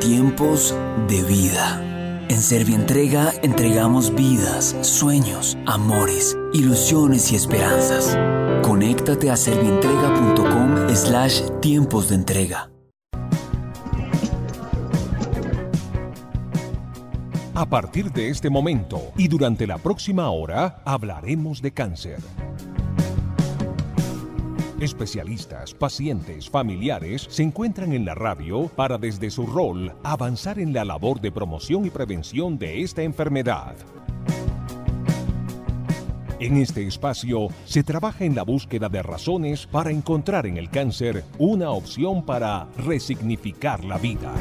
Tiempos de vida. En Servientrega entregamos vidas, sueños, amores, ilusiones y esperanzas. Conéctate a servientrega.com slash tiempos de entrega. A partir de este momento y durante la próxima hora hablaremos de cáncer. Especialistas, pacientes, familiares se encuentran en la radio para desde su rol avanzar en la labor de promoción y prevención de esta enfermedad. En este espacio se trabaja en la búsqueda de razones para encontrar en el cáncer una opción para resignificar la vida.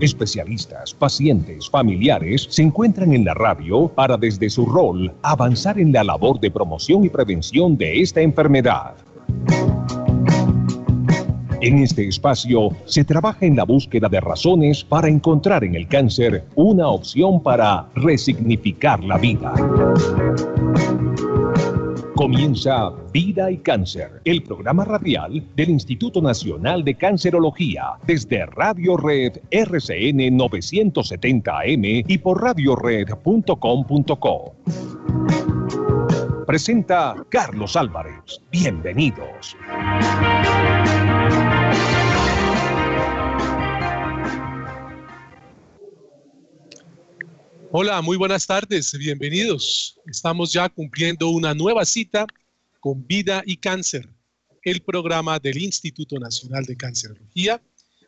Especialistas, pacientes, familiares se encuentran en la radio para desde su rol avanzar en la labor de promoción y prevención de esta enfermedad. En este espacio se trabaja en la búsqueda de razones para encontrar en el cáncer una opción para resignificar la vida. Comienza Vida y Cáncer, el programa radial del Instituto Nacional de Cancerología, desde Radio Red RCN 970 AM y por radiored.com.co. Presenta Carlos Álvarez. Bienvenidos. Hola, muy buenas tardes, bienvenidos. Estamos ya cumpliendo una nueva cita con Vida y Cáncer, el programa del Instituto Nacional de Cancerología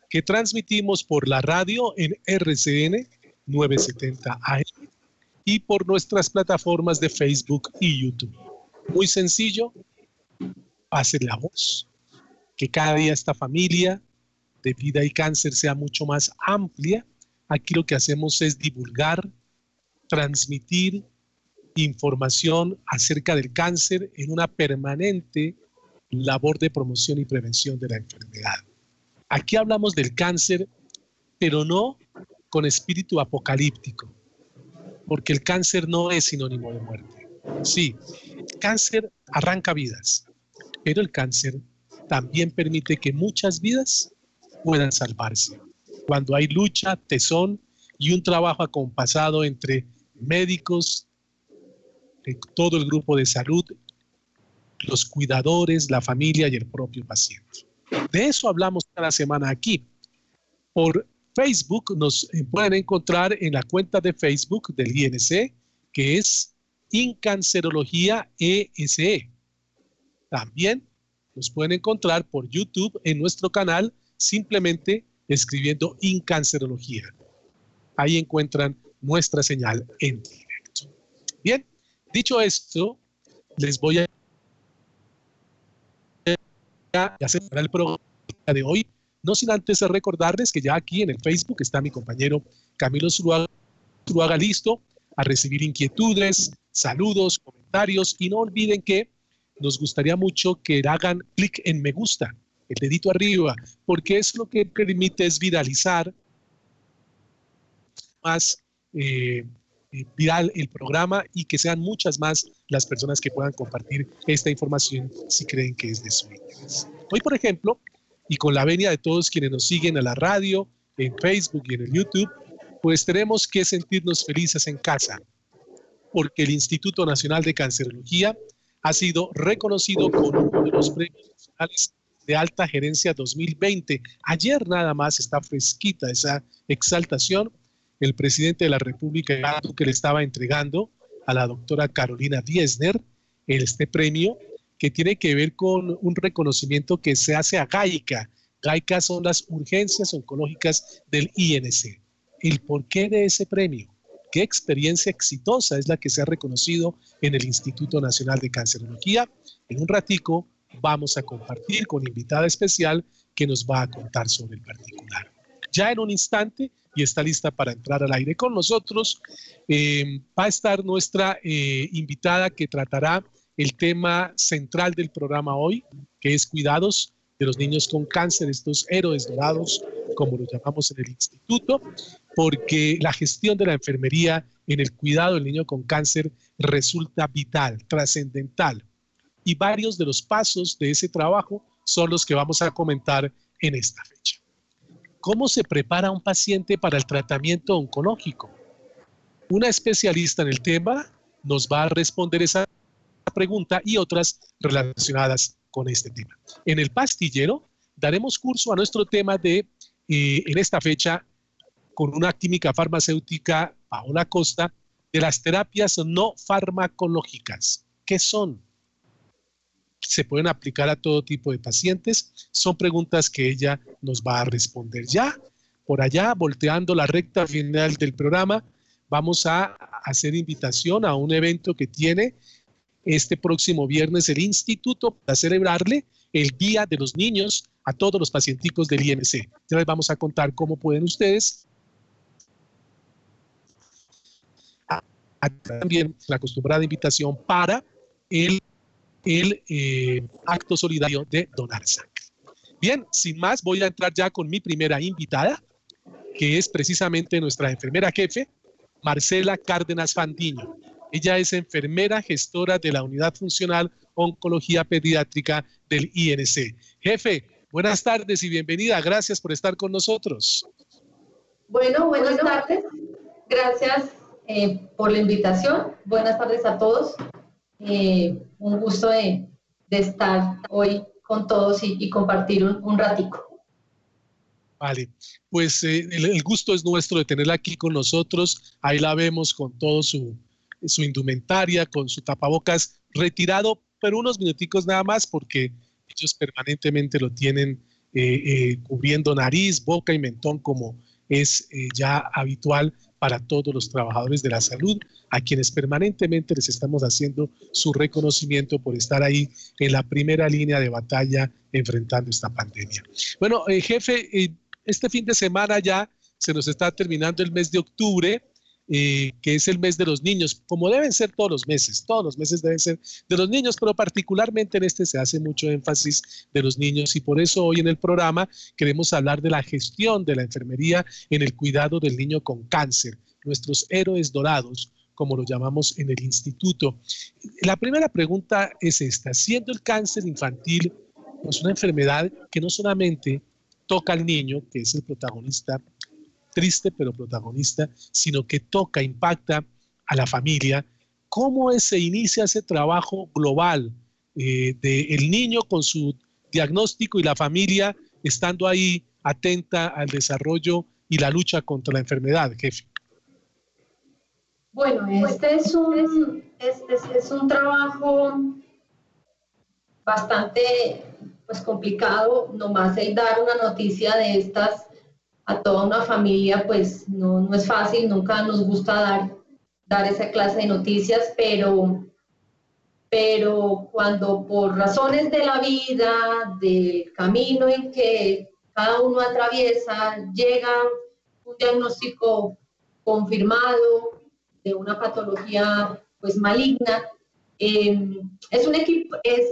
que transmitimos por la radio en RCN 970 AM y por nuestras plataformas de Facebook y YouTube. Muy sencillo, pase la voz, que cada día esta familia de vida y cáncer sea mucho más amplia. Aquí lo que hacemos es divulgar transmitir información acerca del cáncer en una permanente labor de promoción y prevención de la enfermedad. Aquí hablamos del cáncer, pero no con espíritu apocalíptico, porque el cáncer no es sinónimo de muerte. Sí, cáncer arranca vidas, pero el cáncer también permite que muchas vidas puedan salvarse. Cuando hay lucha, tesón y un trabajo acompasado entre médicos, todo el grupo de salud, los cuidadores, la familia y el propio paciente. De eso hablamos cada semana aquí. Por Facebook nos pueden encontrar en la cuenta de Facebook del INC, que es Incancerología ESE. También nos pueden encontrar por YouTube en nuestro canal simplemente escribiendo Incancerología. Ahí encuentran nuestra señal en directo. Bien, dicho esto, les voy a hacer el programa de hoy, no sin antes recordarles que ya aquí en el Facebook está mi compañero Camilo Zuluaga, listo a recibir inquietudes, saludos, comentarios y no olviden que nos gustaría mucho que hagan clic en me gusta, el dedito arriba, porque es lo que permite es viralizar más eh, eh, viral el programa y que sean muchas más las personas que puedan compartir esta información si creen que es de su interés. Hoy, por ejemplo, y con la venia de todos quienes nos siguen a la radio, en Facebook y en el YouTube, pues tenemos que sentirnos felices en casa, porque el Instituto Nacional de Cancerología ha sido reconocido con uno de los premios nacionales de alta gerencia 2020. Ayer nada más está fresquita esa exaltación el presidente de la República que le estaba entregando a la doctora Carolina Diesner este premio que tiene que ver con un reconocimiento que se hace a GAICA. GAICA son las urgencias oncológicas del INC. El porqué de ese premio, qué experiencia exitosa es la que se ha reconocido en el Instituto Nacional de Cancerología. En un ratico vamos a compartir con invitada especial que nos va a contar sobre el particular. Ya en un instante y está lista para entrar al aire con nosotros. Eh, va a estar nuestra eh, invitada que tratará el tema central del programa hoy, que es cuidados de los niños con cáncer, estos héroes dorados, como lo llamamos en el instituto, porque la gestión de la enfermería en el cuidado del niño con cáncer resulta vital, trascendental. Y varios de los pasos de ese trabajo son los que vamos a comentar en esta fecha. ¿Cómo se prepara un paciente para el tratamiento oncológico? Una especialista en el tema nos va a responder esa pregunta y otras relacionadas con este tema. En el pastillero daremos curso a nuestro tema de, eh, en esta fecha, con una química farmacéutica, Paola Costa, de las terapias no farmacológicas. ¿Qué son? ¿Se pueden aplicar a todo tipo de pacientes? Son preguntas que ella nos va a responder. Ya, por allá, volteando la recta final del programa, vamos a hacer invitación a un evento que tiene este próximo viernes el instituto para celebrarle el Día de los Niños a todos los pacienticos del IMC. Ya les vamos a contar cómo pueden ustedes también la acostumbrada invitación para el, el eh, acto solidario de donar sangre. Bien, sin más, voy a entrar ya con mi primera invitada, que es precisamente nuestra enfermera jefe, Marcela Cárdenas Fandiño. Ella es enfermera gestora de la Unidad Funcional Oncología Pediátrica del INC. Jefe, buenas tardes y bienvenida. Gracias por estar con nosotros. Bueno, buenas tardes. Gracias eh, por la invitación. Buenas tardes a todos. Eh, un gusto de, estar hoy con todos y, compartir un, un ratico. Vale, pues eh, el, gusto es nuestro de tenerla aquí con nosotros. Ahí la vemos con todo su, su indumentaria, con su tapabocas retirado, pero unos minuticos nada más porque ellos permanentemente lo tienen eh, eh, cubriendo nariz, boca y mentón como es ya habitual para todos los trabajadores de la salud, a quienes permanentemente les estamos haciendo su reconocimiento por estar ahí en la primera línea de batalla enfrentando esta pandemia. Bueno, jefe, este fin de semana ya se nos está terminando el mes de octubre, eh, que es el mes de los niños, como deben ser todos los meses, todos los meses deben ser de los niños, pero particularmente en este se hace mucho énfasis de los niños y por eso hoy en el programa queremos hablar de la gestión de la enfermería en el cuidado del niño con cáncer, nuestros héroes dorados, como lo llamamos en el instituto. La primera pregunta es esta, siendo el cáncer infantil pues una enfermedad que no solamente toca al niño, que es el protagonista, triste pero protagonista, sino que toca, impacta a la familia. ¿Cómo se inicia ese trabajo global eh, del niño con su diagnóstico y la familia estando ahí atenta al desarrollo y la lucha contra la enfermedad, jefe? Bueno, este es un, este es un trabajo bastante pues complicado, nomás el dar una noticia de estas a toda una familia, pues no, no es fácil, nunca nos gusta dar, dar esa clase de noticias, pero, pero cuando por razones de la vida, del camino en que cada uno atraviesa, llega un diagnóstico confirmado de una patología pues maligna, eh, es un equipo, es,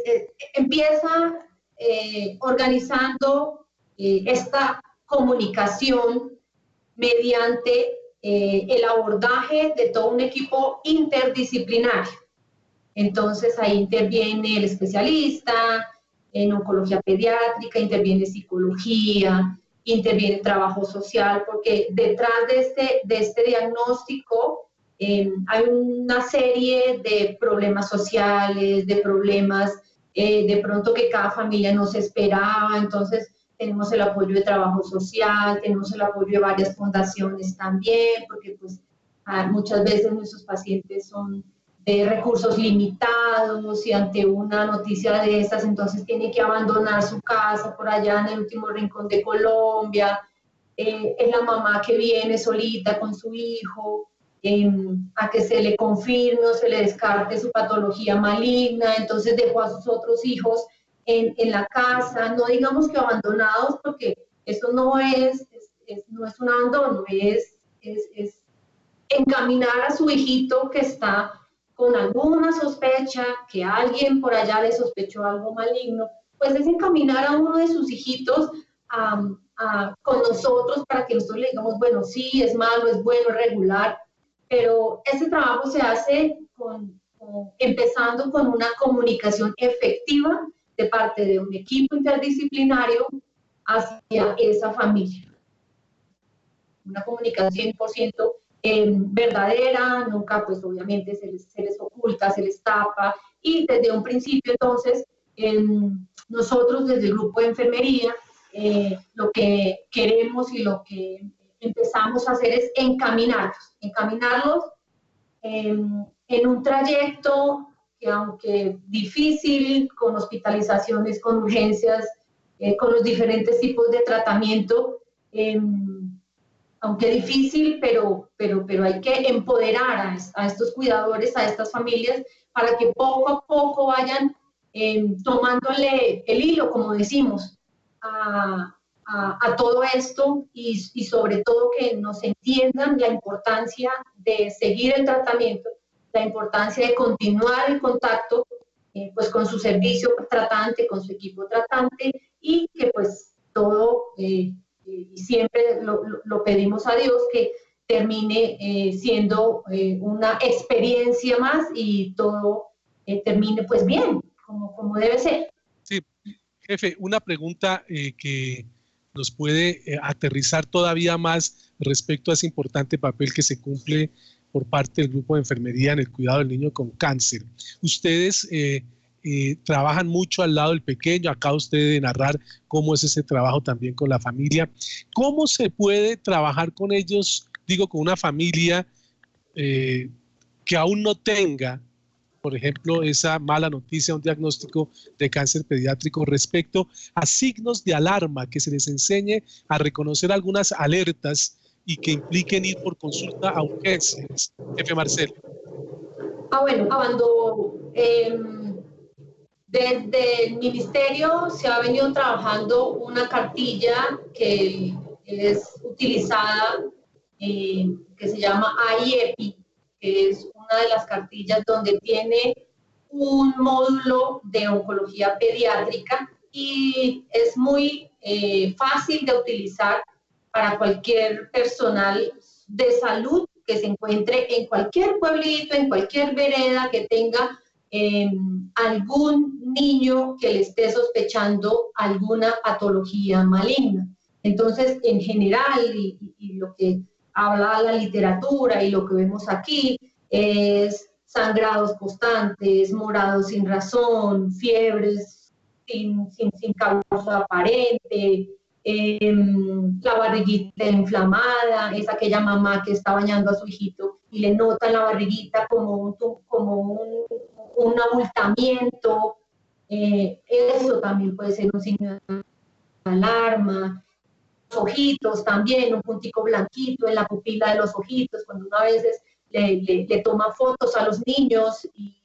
empieza eh, organizando eh, esta comunicación mediante eh, el abordaje de todo un equipo interdisciplinario. Entonces ahí interviene el especialista en oncología pediátrica, interviene psicología, interviene trabajo social, porque detrás de este, de este diagnóstico hay una serie de problemas sociales, de problemas eh, de pronto que cada familia no se esperaba, entonces tenemos el apoyo de trabajo social, tenemos el apoyo de varias fundaciones también, porque pues ah, muchas veces nuestros pacientes son de recursos limitados y ante una noticia de estas, entonces tiene que abandonar su casa por allá en el último rincón de Colombia, eh, es la mamá que viene solita con su hijo, a que se le confirme o se le descarte su patología maligna, entonces dejó a sus otros hijos en, en la casa, no digamos que abandonados, porque eso no es, no es un abandono, es, es, es encaminar a su hijito que está con alguna sospecha, que alguien por allá le sospechó algo maligno, pues es encaminar a uno de sus hijitos a, a, con nosotros para que nosotros le digamos, bueno, sí, es malo, es bueno, es regular, pero ese trabajo se hace empezando con una comunicación efectiva parte de un equipo interdisciplinario hacia esa familia. una comunicación 100% em, verdadera, nunca pues obviamente se les, se les, oculta, se les tapa y desde un principio entonces em, nosotros desde el grupo de enfermería eh, lo que queremos y lo que empezamos a hacer es encaminarlos, encaminarlos em, en un trayecto que aunque difícil, con hospitalizaciones, con urgencias, eh, con los diferentes tipos de tratamiento, em, aunque difícil, pero, pero, pero hay que empoderar a, estos cuidadores, a estas familias, para que poco a poco vayan em, tomándole el hilo, como decimos, a, todo esto y, sobre todo que nos entiendan la importancia de seguir el tratamiento, la importancia de continuar el contacto eh, pues con su servicio tratante, con su equipo tratante y que pues todo, eh, y siempre lo, pedimos a Dios, que termine eh, siendo una experiencia más y todo termine pues bien, como, como debe ser. Sí, jefe, una pregunta que nos puede aterrizar todavía más respecto a ese importante papel que se cumple por parte del grupo de enfermería en el cuidado del niño con cáncer. Ustedes eh, eh, trabajan mucho al lado del pequeño, acá usted de narrar cómo es ese trabajo también con la familia. ¿Cómo se puede trabajar con ellos, digo, con una familia eh, que aún no tenga, por ejemplo, esa mala noticia, un diagnóstico de cáncer pediátrico respecto a signos de alarma, que se les enseñe a reconocer algunas alertas y que impliquen ir por consulta a urgencias. Jefe Marcelo. Ah, bueno, cuando em, desde el ministerio se ha venido trabajando una cartilla que es utilizada, eh, que se llama AIEPI, que es una de las cartillas donde tiene un módulo de oncología pediátrica y es muy eh, fácil de utilizar para cualquier personal de salud que se encuentre en cualquier pueblito, en cualquier vereda que tenga em, algún niño que le esté sospechando alguna patología maligna. Entonces, en general, y, lo que habla la literatura y lo que vemos aquí, es sangrados constantes, morados sin razón, fiebres sin, sin, sin causa aparente, Em, la barriguita inflamada, es aquella mamá que está bañando a su hijito y le nota la barriguita como un, como un, abultamiento, eh, eso también puede ser un signo de alarma. Ojitos también, un puntico blanquito en la pupila de los ojitos, cuando uno a veces le, le, toma fotos a los niños y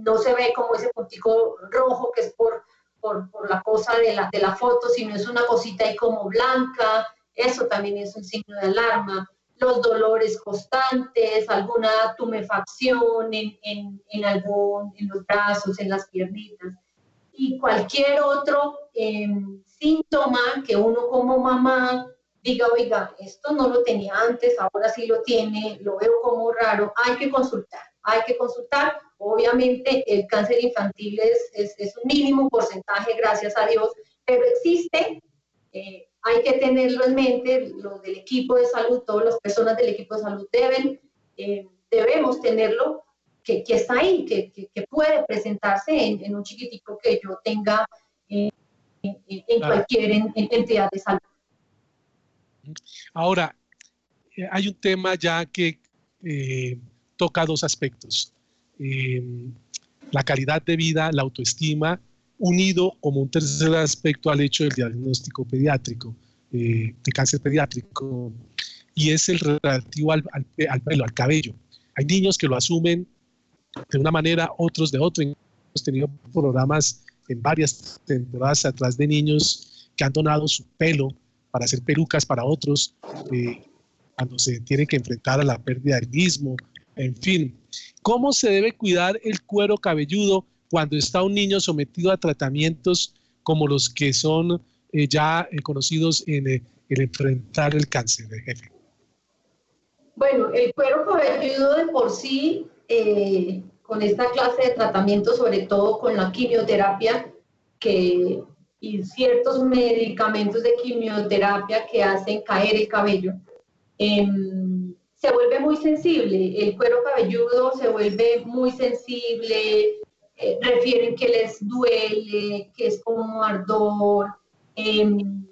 no se ve como ese puntico rojo que es por por, por, la cosa de la, de la foto, sino es una cosita ahí como blanca, eso también es un signo de alarma. Los dolores constantes, alguna tumefacción en, en, en, algún, en los brazos, en las piernitas. Y cualquier otro em, síntoma que uno como mamá diga, oiga, esto no lo tenía antes, ahora sí lo tiene, lo veo como raro, hay que consultar, hay que consultar Obviamente el cáncer infantil es, es, un mínimo porcentaje, gracias a Dios, pero existe, eh, hay que tenerlo en mente, los del equipo de salud, todas las personas del equipo de salud deben, eh, debemos tenerlo, que, que, está ahí, que, que, puede presentarse en, un chiquitico que yo tenga eh, en, cualquier entidad de salud. Ahora, hay un tema ya que toca dos aspectos. Em, la calidad de vida, la autoestima, unido como un tercer aspecto al hecho del diagnóstico pediátrico, eh, de cáncer pediátrico, y es el relativo al, al, pelo, al cabello. Hay niños que lo asumen de una manera, otros de otra. Hemos tenido programas en varias temporadas atrás de niños que han donado su pelo para hacer pelucas para otros, eh, cuando se tienen que enfrentar a la pérdida del mismo, en fin, ¿cómo se debe cuidar el cuero cabelludo cuando está un niño sometido a tratamientos como los que son eh, ya eh, conocidos en eh, el enfrentar el cáncer? Bueno, el cuero cabelludo de por sí, con esta clase de tratamiento, sobre todo con la quimioterapia que, y ciertos medicamentos de quimioterapia que hacen caer el cabello, em, se vuelve muy sensible, el cuero cabelludo se vuelve muy sensible, eh, refieren que les duele, que es como ardor, em,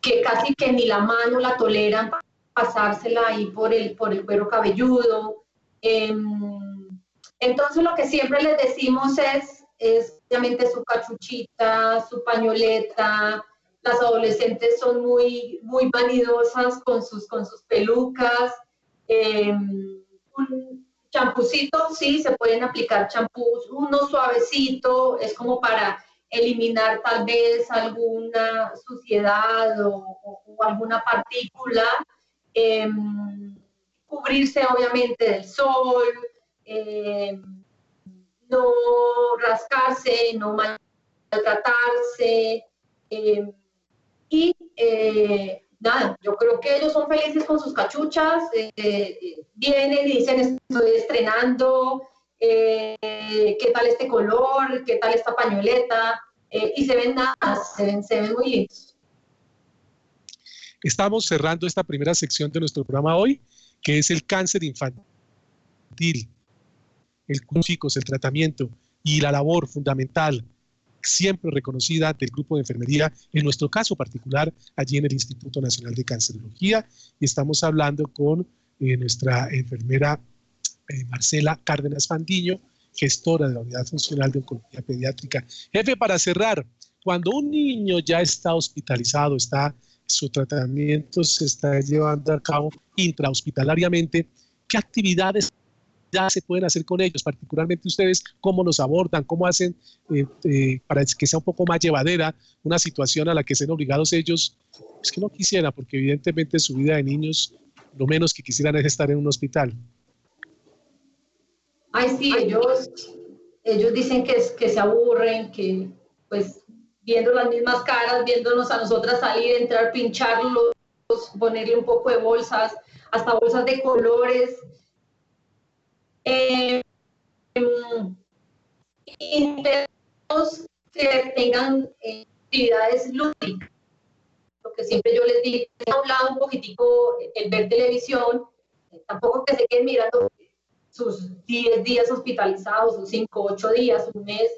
que casi que ni la mano la toleran pasársela ahí por el, por el cuero cabelludo. Em, entonces lo que siempre les decimos es, es obviamente su cachuchita, su pañoleta, las adolescentes son muy, muy vanidosas con sus, con sus pelucas. Em, un champucito, sí, se pueden aplicar champús, uno suavecito, es como para eliminar tal vez alguna suciedad o, alguna partícula. Em, cubrirse obviamente del sol, em, no rascarse, no maltratarse. y eh, nada, yo creo que ellos son felices con sus cachuchas, eh, vienen y dicen estoy estrenando, eh, qué tal este color, qué tal esta pañoleta, eh, y se ven nada, se ven, se ven muy lindos. Estamos cerrando esta primera sección de nuestro programa hoy, que es el cáncer infantil, el chicos, el tratamiento y la labor fundamental siempre reconocida del grupo de enfermería, en nuestro caso particular, allí en el Instituto Nacional de Cancerología. Y estamos hablando con eh, nuestra enfermera eh, Marcela Cárdenas Fandiño, gestora de la Unidad Funcional de Oncología Pediátrica. Jefe, para cerrar, cuando un niño ya está hospitalizado, está su tratamiento se está llevando a cabo intrahospitalariamente, ¿qué actividades ya se pueden hacer con ellos, particularmente ustedes, cómo los abordan, cómo hacen eh, eh, para que sea un poco más llevadera una situación a la que sean obligados ellos, es que no quisieran, porque evidentemente su vida de niños, lo menos que quisieran es estar en un hospital. Ay, sí, ellos, ellos dicen que, que se aburren, que pues viendo las mismas caras, viéndonos a nosotras salir, entrar, pincharlos, ponerle un poco de bolsas, hasta bolsas de colores, eh, que tengan eh, actividades lúdicas. Lo que siempre yo les digo, a un lado un poquitico el ver televisión, eh, tampoco que se queden mirando sus 10 días hospitalizados, sus 5, 8 días, un mes,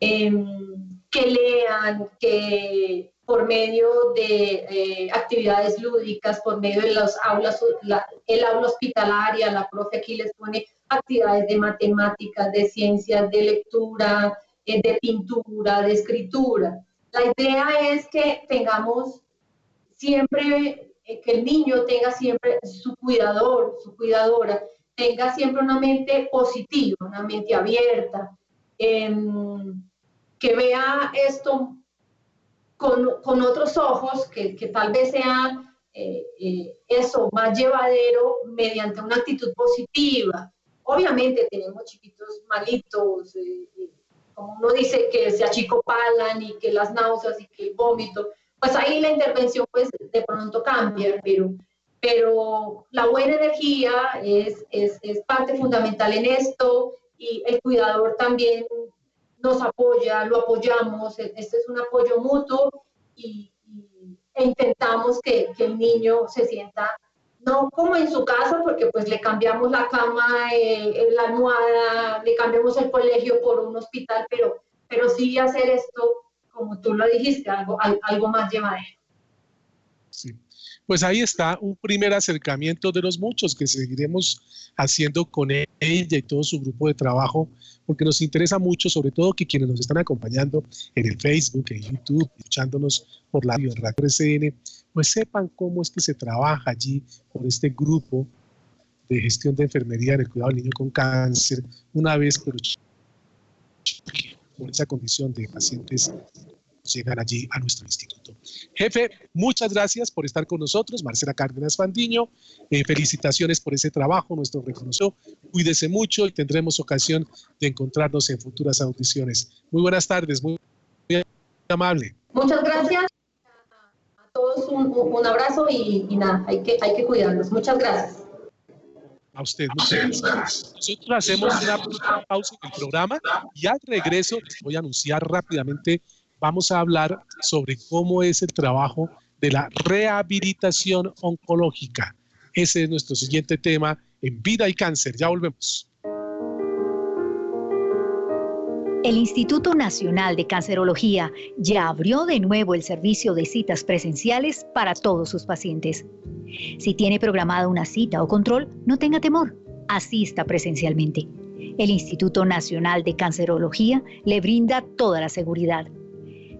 em, que lean, que por medio de eh, actividades lúdicas, por medio de las aulas, el aula hospitalaria, la profe aquí les pone actividades de matemáticas, de ciencias, de lectura, eh, de pintura, de escritura. La idea es que tengamos siempre, eh, que el niño tenga siempre su cuidador, su cuidadora, tenga siempre una mente positiva, una mente abierta, em, que vea esto con, con otros ojos, que, que, tal vez sea eh, eso más llevadero mediante una actitud positiva, Obviamente tenemos chiquitos malitos, eh, eh, como uno dice que se achicopalan y que las náuseas y que el vómito, pues ahí la intervención pues de pronto cambia, pero, pero la buena energía es, es, es parte fundamental en esto y el cuidador también nos apoya, lo apoyamos, e, este es un apoyo mutuo y, e intentamos que, que, el niño se sienta no como en su casa, porque pues le cambiamos la cama, eh, la almohada, le cambiamos el colegio por un hospital, pero, pero sí hacer esto, como tú lo dijiste, algo, algo más llevadero. Sí. Pues ahí está un primer acercamiento de los muchos que seguiremos haciendo con ella y todo su grupo de trabajo, porque nos interesa mucho, sobre todo que quienes nos están acompañando en el Facebook, en YouTube, escuchándonos por la radio Radio RCN, pues sepan cómo es que se trabaja allí por este grupo de gestión de enfermería en el cuidado del niño con cáncer, una vez por, por esa condición de pacientes llegan allí a nuestro instituto. Jefe, muchas gracias por estar con nosotros, Marcela Cárdenas Fandiño. Eh, felicitaciones por ese trabajo, nuestro reconocido. Cuídese mucho y tendremos ocasión de encontrarnos en futuras audiciones. Muy buenas tardes, muy, amable. Muchas gracias. A todos un, abrazo y, nada, hay que, hay que cuidarnos. Muchas gracias. A usted, muchas gracias. Nosotros hacemos una pausa en el programa y al regreso les voy a anunciar rápidamente vamos a hablar sobre cómo es el trabajo de la rehabilitación oncológica. Ese es nuestro siguiente tema en Vida y Cáncer. Ya volvemos. El Instituto Nacional de Cancerología ya abrió de nuevo el servicio de citas presenciales para todos sus pacientes. Si tiene programada una cita o control, no tenga temor, asista presencialmente. El Instituto Nacional de Cancerología le brinda toda la seguridad.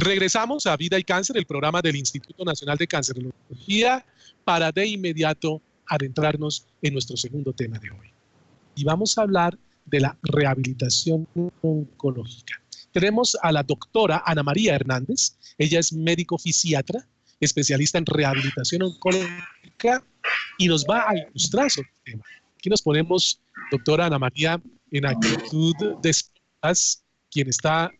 Regresamos a Vida y Cáncer, el programa del Instituto Nacional de Cancerología, para de inmediato adentrarnos en nuestro segundo tema de hoy. Y vamos a hablar de la rehabilitación oncológica. Tenemos a la doctora Ana María Hernández, ella es médico fisiatra, especialista en rehabilitación oncológica, y nos va a ilustrar sobre el tema. Aquí nos ponemos, doctora Ana María, en actitud de quien está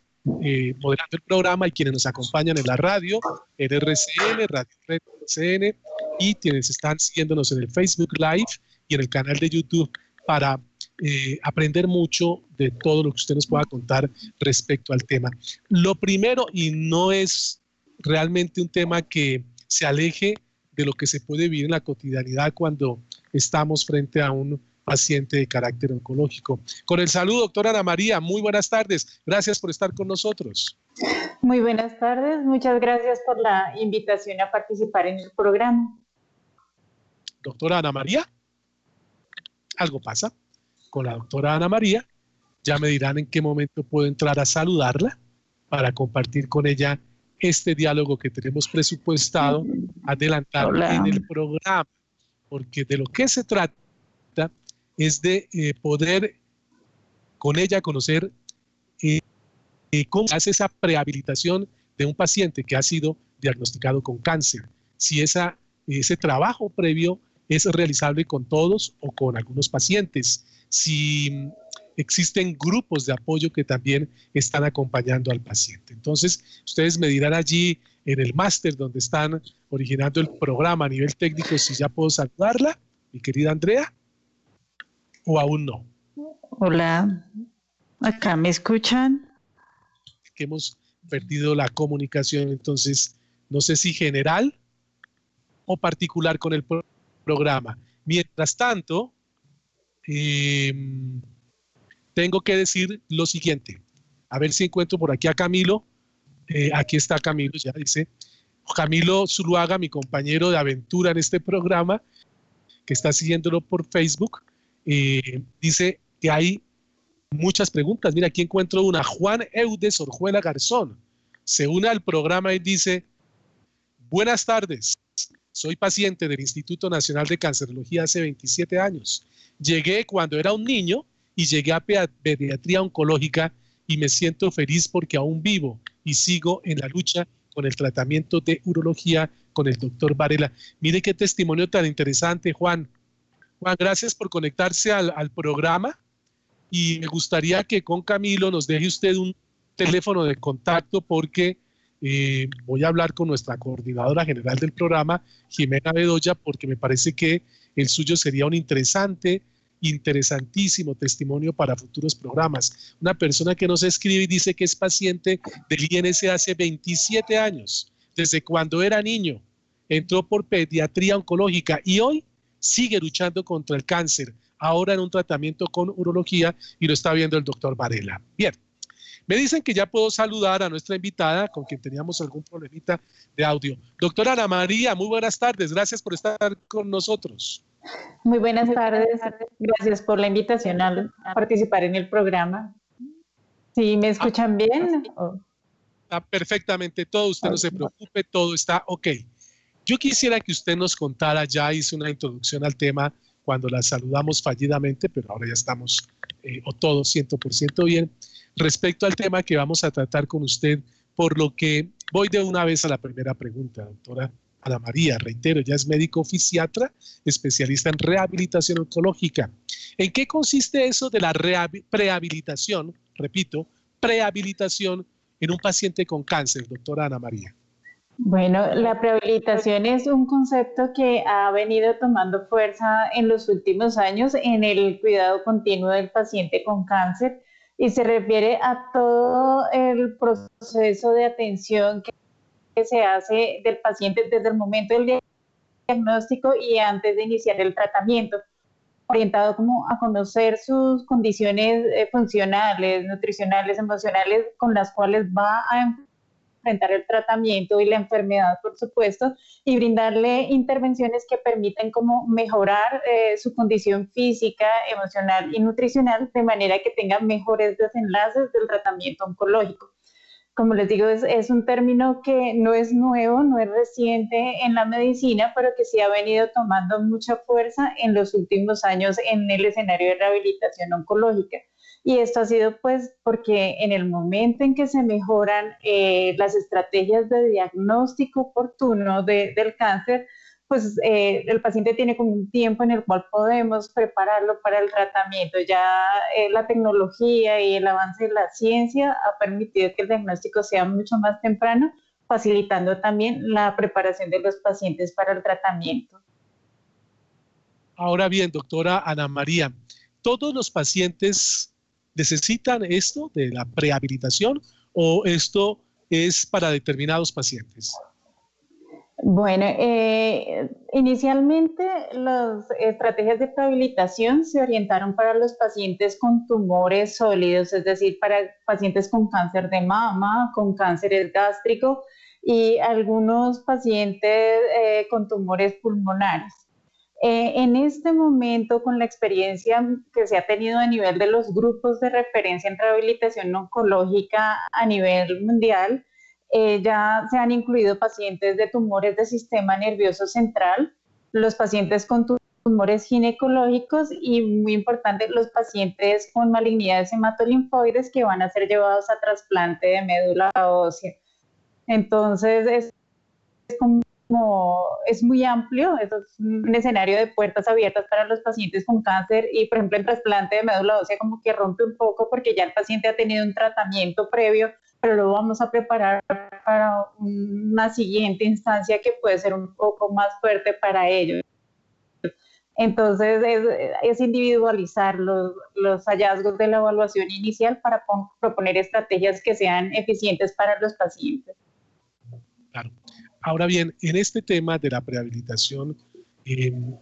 eh, moderando el programa y quienes nos acompañan en la radio, en RCN, Radio RCN, y quienes están siguiéndonos en el Facebook Live y en el canal de YouTube para eh, aprender mucho de todo lo que usted nos pueda contar respecto al tema. Lo primero, y no es realmente un tema que se aleje de lo que se puede vivir en la cotidianidad cuando estamos frente a un paciente de carácter oncológico. Con el saludo, doctora Ana María, muy buenas tardes. Gracias por estar con nosotros. Muy buenas tardes, muchas gracias por la invitación a participar en el programa. Doctora Ana María, algo pasa con la doctora Ana María. Ya me dirán en qué momento puedo entrar a saludarla para compartir con ella este diálogo que tenemos presupuestado adelantar en el programa, porque de lo que se trata es de eh, poder con ella conocer eh, eh, cómo hace esa prehabilitación de un paciente que ha sido diagnosticado con cáncer, si esa, ese trabajo previo es realizable con todos o con algunos pacientes, si existen grupos de apoyo que también están acompañando al paciente. Entonces, ustedes me dirán allí en el máster donde están originando el programa a nivel técnico si ya puedo saludarla, mi querida Andrea, o aún no. Hola, acá me escuchan. Que hemos perdido la comunicación, entonces, no sé si general o particular con el programa. Mientras tanto, eh, tengo que decir lo siguiente. A ver si encuentro por aquí a Camilo. Eh, aquí está Camilo, ya dice. Camilo Zuluaga, mi compañero de aventura en este programa, que está siguiéndolo por Facebook, dice que hay muchas preguntas. Mira, aquí encuentro una. Juan Eudes Orjuela Garzón se une al programa y dice, buenas tardes, soy paciente del Instituto Nacional de Cancerología hace 27 años. Llegué cuando era un niño y llegué a pediatría oncológica y me siento feliz porque aún vivo y sigo en la lucha con el tratamiento de urología con el doctor Varela. Mire qué testimonio tan interesante, Juan. Juan, gracias por conectarse al, programa y me gustaría que con Camilo nos deje usted un teléfono de contacto porque eh, voy a hablar con nuestra coordinadora general del programa, Jimena Bedoya, porque me parece que el suyo sería un interesante interesantísimo testimonio para futuros programas. Una persona que nos escribe y dice que es paciente del INS hace 27 años, desde cuando era niño, entró por pediatría oncológica y hoy sigue luchando contra el cáncer, ahora en un tratamiento con urología y lo está viendo el doctor Varela. Bien, me dicen que ya puedo saludar a nuestra invitada con quien teníamos algún problemita de audio. Doctora Ana María, muy buenas tardes, gracias por estar con nosotros. Muy buenas tardes. Gracias por la invitación a participar en el programa. ¿Sí me escuchan bien? Está perfectamente todo, usted no se preocupe, todo está ok. Yo quisiera que usted nos contara, ya hice una introducción al tema cuando la saludamos fallidamente, pero ahora ya estamos eh, o todos 100% bien, respecto al tema que vamos a tratar con usted, por lo que voy de una vez a la primera pregunta, doctora Ana María. Reitero, ya es médico fisiatra, especialista en rehabilitación oncológica. ¿En qué consiste eso de la prehabilitación? Repito, prehabilitación en un paciente con cáncer, doctora Ana María. Bueno, la prehabilitación es un concepto que ha venido tomando fuerza en los últimos años en el cuidado continuo del paciente con cáncer y se refiere a todo el proceso de atención que se hace del paciente desde el momento del diagnóstico y antes de iniciar el tratamiento, orientado como a conocer sus condiciones eh, funcionales, nutricionales, emocionales con las cuales va a enfrentar el tratamiento y la enfermedad, por supuesto, y brindarle intervenciones que permiten como mejorar eh, su condición física, emocional y nutricional de manera que tenga mejores desenlaces del tratamiento oncológico como les digo, es, un término que no es nuevo, no es reciente en la medicina, pero que sí ha venido tomando mucha fuerza en los últimos años en el escenario de rehabilitación oncológica. Y esto ha sido pues porque en el momento en que se mejoran eh, las estrategias de diagnóstico oportuno del cáncer, pues eh, el paciente tiene como un tiempo en el cual podemos prepararlo para el tratamiento. Ya eh, la tecnología y el avance de la ciencia ha permitido que el diagnóstico sea mucho más temprano, facilitando también la preparación de los pacientes para el tratamiento. Ahora bien, doctora Ana María, ¿todos los pacientes necesitan esto de la prehabilitación o esto es para determinados pacientes? Bueno, eh, inicialmente las estrategias de rehabilitación se orientaron para los pacientes con tumores sólidos, es decir, para pacientes con cáncer de mama, con cáncer gástrico y algunos pacientes eh, con tumores pulmonares. Eh, en este momento, con la experiencia que se ha tenido a nivel de los grupos de referencia en rehabilitación oncológica a nivel mundial, eh, ya se han incluido pacientes de tumores del sistema nervioso central, los pacientes con tumores ginecológicos y, muy importante, los pacientes con malignidades hematolinfoides que van a ser llevados a trasplante de médula ósea. Entonces, es, como, es muy amplio, es un escenario de puertas abiertas para los pacientes con cáncer y, por ejemplo, el trasplante de médula ósea como que rompe un poco porque ya el paciente ha tenido un tratamiento previo pero lo vamos a preparar para una siguiente instancia que puede ser un poco más fuerte para ellos. Entonces es, individualizar los, los, hallazgos de la evaluación inicial para proponer estrategias que sean eficientes para los pacientes. Claro. Ahora bien, en este tema de la prehabilitación, em,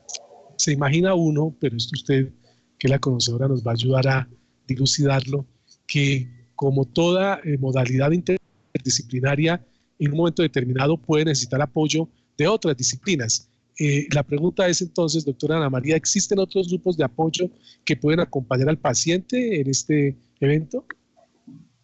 se imagina uno, pero esto usted, que la conocedora, nos va a ayudar a dilucidarlo, que como toda eh, modalidad interdisciplinaria, en un momento determinado puede necesitar apoyo de otras disciplinas. Eh, la pregunta es entonces, doctora Ana María, ¿existen otros grupos de apoyo que pueden acompañar al paciente en este evento?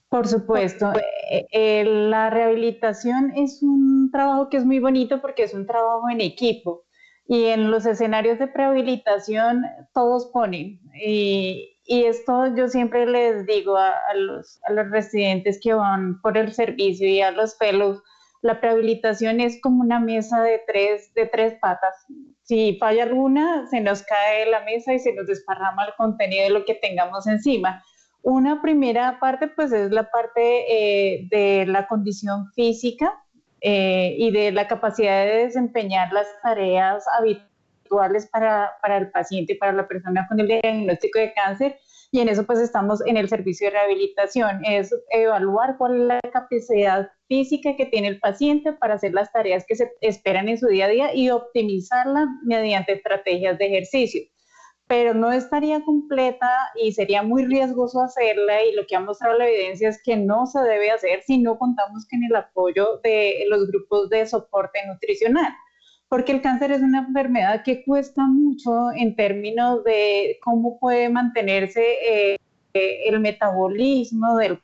Por supuesto. Eh, la rehabilitación es un trabajo que es muy bonito porque es un trabajo en equipo. Y en los escenarios de rehabilitación todos ponen. Y, esto yo siempre les digo a, los, residentes que van por el servicio y a los fellows, la prehabilitación es como una mesa de tres, de tres patas. Si falla alguna, se nos cae la mesa y se nos desparrama el contenido de lo que tengamos encima. Una primera parte, pues es la parte eh, de la condición física eh, y de la capacidad de desempeñar las tareas habituales para, para el paciente, para la persona con el diagnóstico de cáncer. Y en eso pues estamos en el servicio de rehabilitación, es evaluar cuál es la capacidad física que tiene el paciente para hacer las tareas que se esperan en su día a día y optimizarla mediante estrategias de ejercicio pero no estaría completa y sería muy riesgoso hacerla y lo que ha mostrado la evidencia es que no se debe hacer si no contamos con el apoyo de los grupos de soporte nutricional porque el cáncer es una enfermedad que cuesta mucho en términos de cómo puede mantenerse eh, el metabolismo del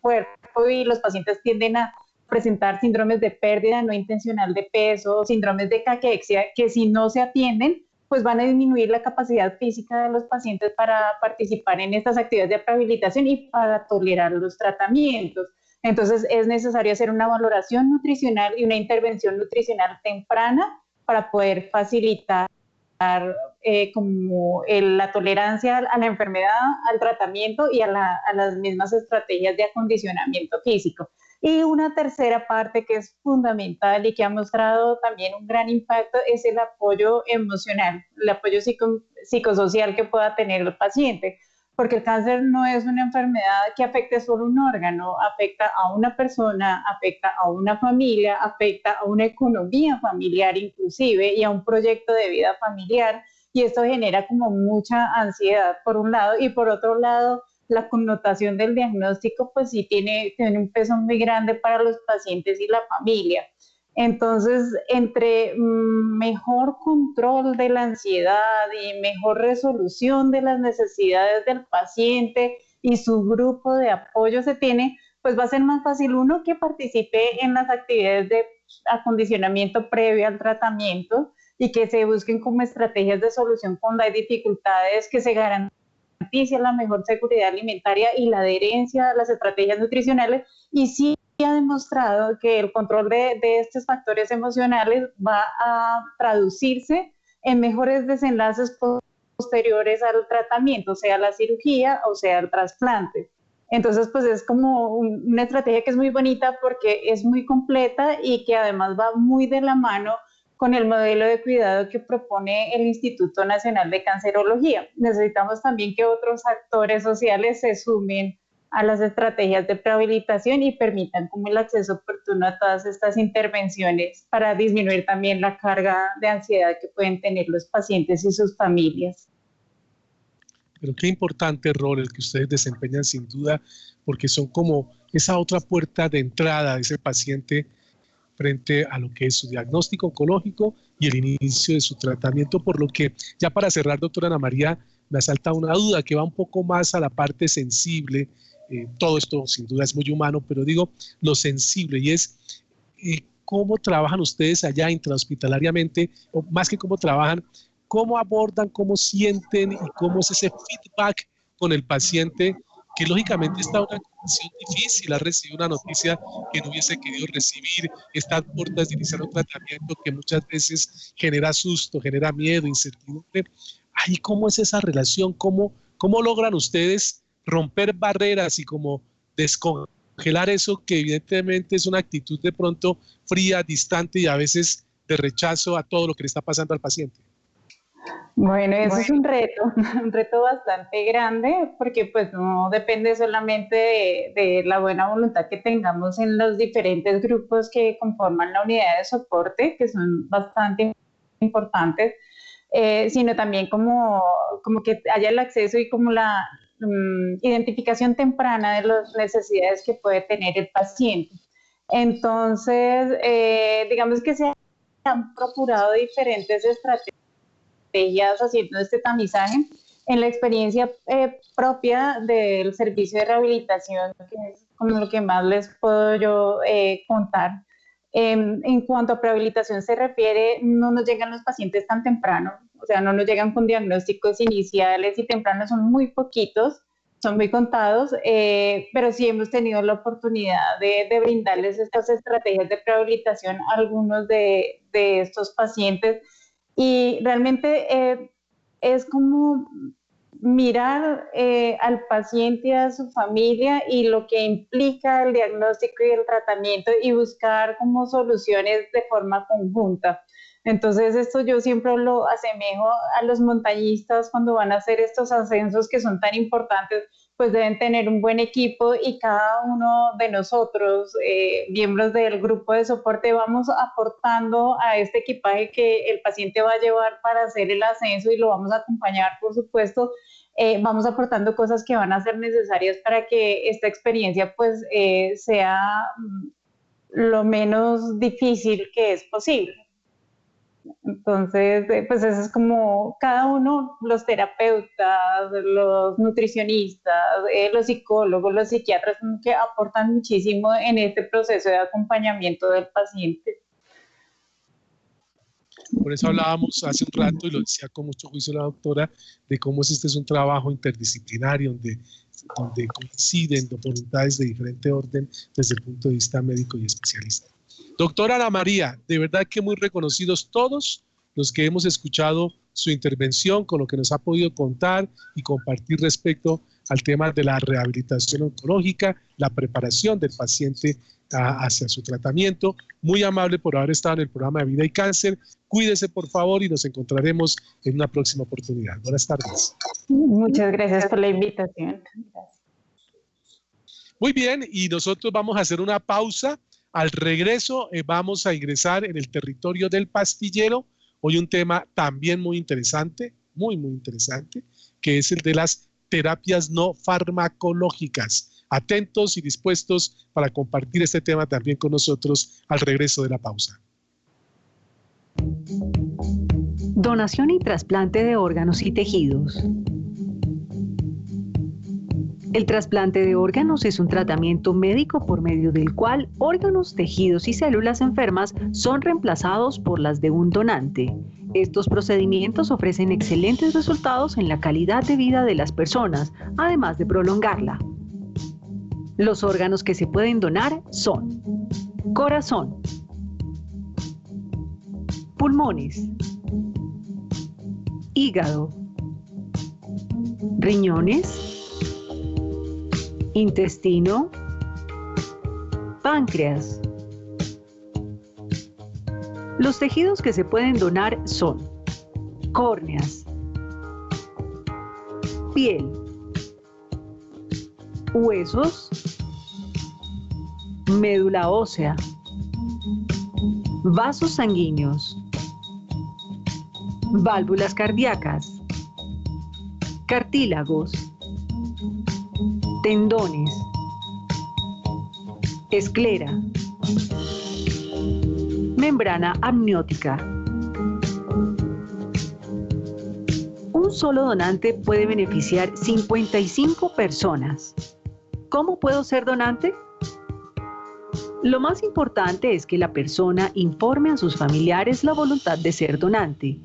cuerpo y los pacientes tienden a presentar síndromes de pérdida no intencional de peso, síndromes de caquexia, que si no se atienden, pues van a disminuir la capacidad física de los pacientes para participar en estas actividades de rehabilitación y para tolerar los tratamientos. Entonces es necesario hacer una valoración nutricional y una intervención nutricional temprana para poder facilitar eh, como la tolerancia a la enfermedad, al tratamiento y a, a las mismas estrategias de acondicionamiento físico. Y una tercera parte que es fundamental y que ha mostrado también un gran impacto es el apoyo emocional, el apoyo psicosocial que pueda tener el paciente, porque el cáncer no es una enfermedad que afecte solo un órgano, afecta a una persona, afecta a una familia, afecta a una economía familiar inclusive y a un proyecto de vida familiar. Y esto genera como mucha ansiedad por un lado y por otro lado la connotación del diagnóstico pues sí tiene, tiene un peso muy grande para los pacientes y la familia. Entonces, entre mm, mejor control de la ansiedad y mejor resolución de las necesidades del paciente y su grupo de apoyo se tiene, pues va a ser más fácil uno que participe en las actividades de acondicionamiento previo al tratamiento y que se busquen como estrategias de solución cuando hay dificultades que se garanticen la mejor seguridad alimentaria y la adherencia a las estrategias nutricionales y sí ha demostrado que el control de, estos factores emocionales va a traducirse en mejores desenlaces posteriores al tratamiento, sea la cirugía o sea el trasplante. Entonces, pues es como una estrategia que es muy bonita porque es muy completa y que además va muy de la mano con el modelo de cuidado que propone el Instituto Nacional de Cancerología. Necesitamos también que otros actores sociales se sumen a las estrategias de rehabilitación y permitan como el acceso oportuno a todas estas intervenciones para disminuir también la carga de ansiedad que pueden tener los pacientes y sus familias. Pero qué importante rol el que ustedes desempeñan sin duda, porque son como esa otra puerta de entrada de ese paciente frente a lo que es su diagnóstico oncológico y el inicio de su tratamiento, por lo que ya para cerrar, doctora Ana María, me asalta una duda que va un poco más a la parte sensible. Eh, todo esto sin duda es muy humano, pero digo lo sensible y es eh, cómo trabajan ustedes allá intrahospitalariamente, más que cómo trabajan, cómo abordan, cómo sienten y cómo es ese feedback con el paciente que lógicamente está una condición difícil, ha recibido una noticia que no hubiese querido recibir, está a puertas de iniciar un tratamiento que muchas veces genera susto, genera miedo, incertidumbre. Ahí, ¿cómo es esa relación? ¿Cómo, cómo logran ustedes romper barreras y como descongelar eso que evidentemente es una actitud de pronto fría, distante y a veces de rechazo a todo lo que le está pasando al paciente? Bueno, eso es un reto, un reto bastante grande porque pues no depende solamente de, la buena voluntad que tengamos en los diferentes grupos que conforman la unidad de soporte, que son bastante importantes, eh, sino también como, como que haya el acceso y como la mm, identificación temprana de las necesidades que puede tener el paciente. Entonces, eh, digamos que se han procurado diferentes estrategias haciendo este tamizaje en la experiencia eh, propia del servicio de rehabilitación, que es como lo que más les puedo yo eh, contar. Em, en cuanto a rehabilitación se refiere, no nos llegan los pacientes tan temprano, o sea, no nos llegan con diagnósticos iniciales y tempranos, son muy poquitos, son muy contados, eh, pero sí hemos tenido la oportunidad de, de, brindarles estas estrategias de rehabilitación a algunos de, de estos pacientes y realmente eh, es como mirar eh, al paciente y a su familia y lo que implica el diagnóstico y el tratamiento y buscar como soluciones de forma conjunta. Entonces esto yo siempre lo asemejo a los montañistas cuando van a hacer estos ascensos que son tan importantes pues deben tener un buen equipo y cada uno de nosotros, eh, miembros del grupo de soporte, vamos aportando a este equipaje que el paciente va a llevar para hacer el ascenso y lo vamos a acompañar, por supuesto. Eh, vamos aportando cosas que van a ser necesarias para que esta experiencia pues eh, sea mm, lo menos difícil que es posible. Entonces, eh, pues eso es como cada uno, los terapeutas, los nutricionistas, eh, los psicólogos, los psiquiatras, que aportan muchísimo en este proceso de acompañamiento del paciente. Por eso hablábamos hace un rato, y lo decía con mucho juicio la doctora, de cómo este es un trabajo interdisciplinario donde, donde coinciden voluntades de diferente orden desde el punto de vista médico y especialista. Doctora Ana María, de verdad que muy reconocidos todos los que hemos escuchado su intervención, con lo que nos ha podido contar y compartir respecto al tema de la rehabilitación oncológica, la preparación del paciente hacia su tratamiento. Muy amable por haber estado en el programa de Vida y Cáncer. Cuídese, por favor, y nos encontraremos en una próxima oportunidad. Buenas tardes. Muchas gracias por la invitación. Muy bien, y nosotros vamos a hacer una pausa. Al regreso eh, vamos a ingresar en el territorio del pastillero. Hoy un tema también muy interesante, muy, muy interesante, que es el de las terapias no farmacológicas atentos y dispuestos para compartir este tema también con nosotros al regreso de la pausa. Donación y trasplante de órganos y tejidos. El trasplante de órganos es un tratamiento médico por medio del cual órganos, tejidos y células enfermas son reemplazados por las de un donante. Estos procedimientos ofrecen excelentes resultados en la calidad de vida de las personas, además de prolongarla. Los órganos que se pueden donar son corazón, pulmones, hígado, riñones, intestino, páncreas. Los tejidos que se pueden donar son córneas, piel, huesos, médula ósea, vasos sanguíneos, válvulas cardíacas, cartílagos, tendones, esclera, membrana amniótica. Un solo donante puede beneficiar 55 personas. ¿Cómo puedo ser donante? Lo más importante es que la persona informe a sus familiares la voluntad de ser donante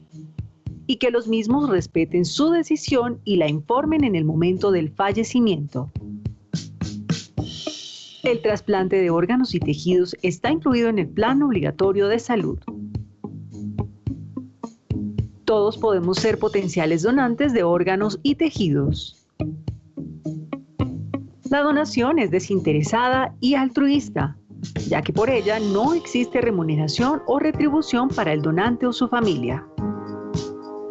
y que los mismos respeten su decisión y la informen en el momento del fallecimiento. El trasplante de órganos y tejidos está incluido en el plan obligatorio de salud. Todos podemos ser potenciales donantes de órganos y tejidos. La donación es desinteresada y altruista, ya que por ella no existe remuneración o retribución para el donante o su familia.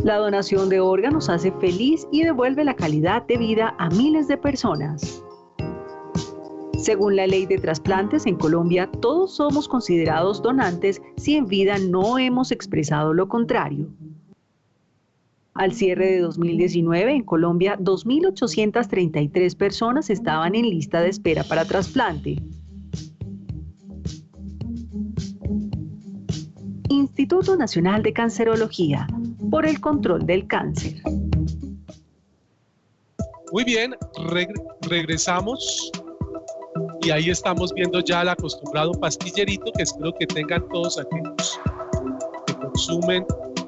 La donación de órganos hace feliz y devuelve la calidad de vida a miles de personas. Según la ley de trasplantes en Colombia, todos somos considerados donantes si en vida no hemos expresado lo contrario. Al cierre de 2019, en Colombia, 2.833 personas estaban en lista de espera para trasplante. Instituto Nacional de Cancerología, por el control del cáncer. Muy bien, regresamos y ahí estamos viendo ya el acostumbrado pastillerito que espero que tengan todos aquellos que consumen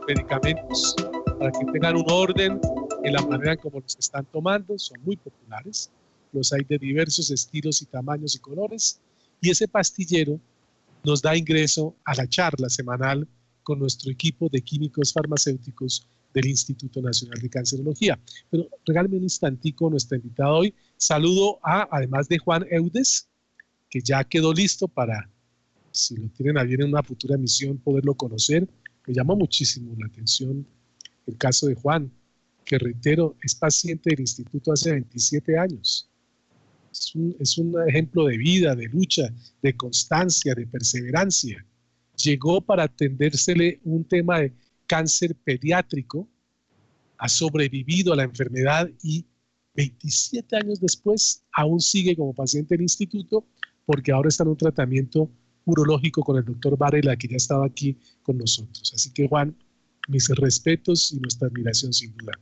medicamentos para que tengan un orden en la manera en como los están tomando, son muy populares, los hay de diversos estilos y tamaños y colores, y ese pastillero nos da ingreso a la charla semanal con nuestro equipo de químicos farmacéuticos del Instituto Nacional de Cancerología. Pero regálame un instantico nuestra invitada hoy. Saludo a, además de Juan Eudes, que ya quedó listo para, si lo tienen a bien en una futura emisión, poderlo conocer. Me llama muchísimo la atención el caso de Juan, que reitero, es paciente del instituto hace 27 años. Es un, ejemplo de vida, de lucha, de constancia, de perseverancia. Llegó para atendérsele un tema de cáncer pediátrico, ha sobrevivido a la enfermedad y 27 años después aún sigue como paciente del instituto porque ahora está en un tratamiento urológico con el doctor Varela, que ya estaba aquí con nosotros. Así que Juan, mis respetos y nuestra admiración sin duda.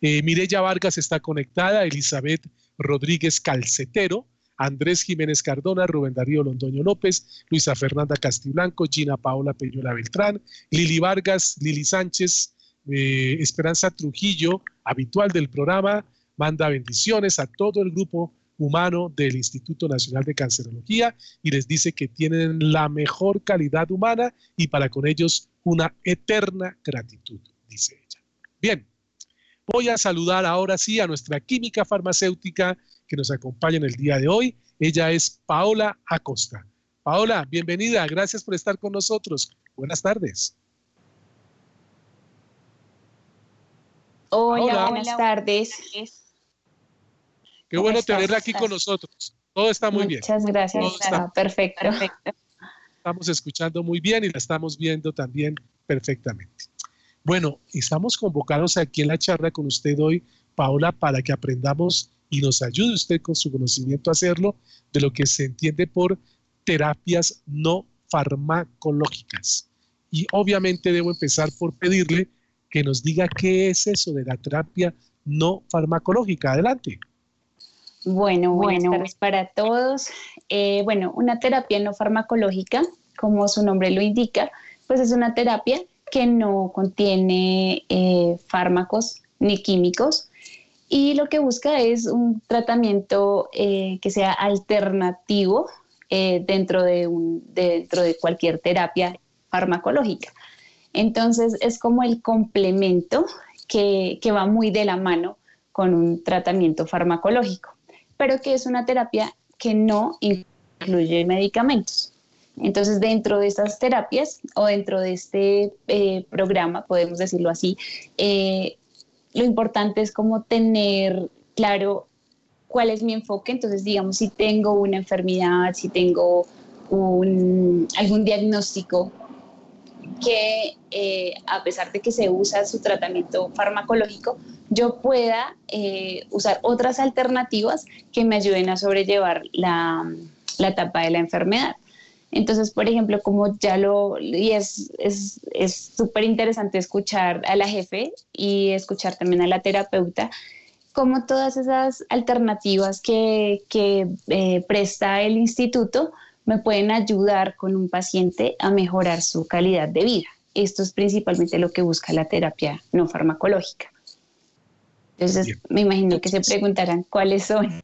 Eh, Mireya Vargas está conectada, Elizabeth Rodríguez Calcetero, Andrés Jiménez Cardona, Rubén Darío Londoño López, Luisa Fernanda Castiblanco, Gina Paola Peñola Beltrán, Lili Vargas, Lili Sánchez, eh, Esperanza Trujillo, habitual del programa, manda bendiciones a todo el grupo humano del Instituto Nacional de Cancerología y les dice que tienen la mejor calidad humana y para con ellos una eterna gratitud, dice ella. Bien, voy a saludar ahora sí a nuestra química farmacéutica que nos acompaña en el día de hoy. Ella es Paola Acosta. Paola, bienvenida, gracias por estar con nosotros. Buenas tardes. Hola, buenas tardes. Qué bueno tenerla aquí con nosotros. Todo está muy bien. Muchas gracias. Está perfecto. Estamos escuchando muy bien y la estamos viendo también perfectamente. Bueno, estamos convocados aquí en la charla con usted hoy, Paola, para que aprendamos y nos ayude usted con su conocimiento a hacerlo de lo que se entiende por terapias no farmacológicas. Y obviamente debo empezar por pedirle que nos diga qué es eso de la terapia no farmacológica. Adelante. Bueno, buenas tardes para todos. Eh, bueno, una terapia no farmacológica, como su nombre lo indica, pues es una terapia que no contiene eh, fármacos ni químicos y lo que busca es un tratamiento eh, que sea alternativo dentro, de un, dentro de cualquier terapia farmacológica. Entonces es como el complemento que, que va muy de la mano con un tratamiento farmacológico pero que es una terapia que no incluye medicamentos. Entonces, dentro de estas terapias o dentro de este eh, programa, podemos decirlo así, eh, lo importante es como tener claro cuál es mi enfoque. Entonces, digamos, si tengo una enfermedad, si tengo algún diagnóstico que eh, a pesar de que se usa su tratamiento farmacológico, yo pueda eh, usar otras alternativas que me ayuden a sobrellevar la, la etapa de la enfermedad. Entonces, por ejemplo, como ya lo, y es súper es, interesante escuchar a la jefe y escuchar también a la terapeuta, como todas esas alternativas que, que eh, presta el instituto me pueden ayudar con un paciente a mejorar su calidad de vida. Esto es principalmente lo que busca la terapia no farmacológica. Entonces, me imagino que se preguntarán cuáles son.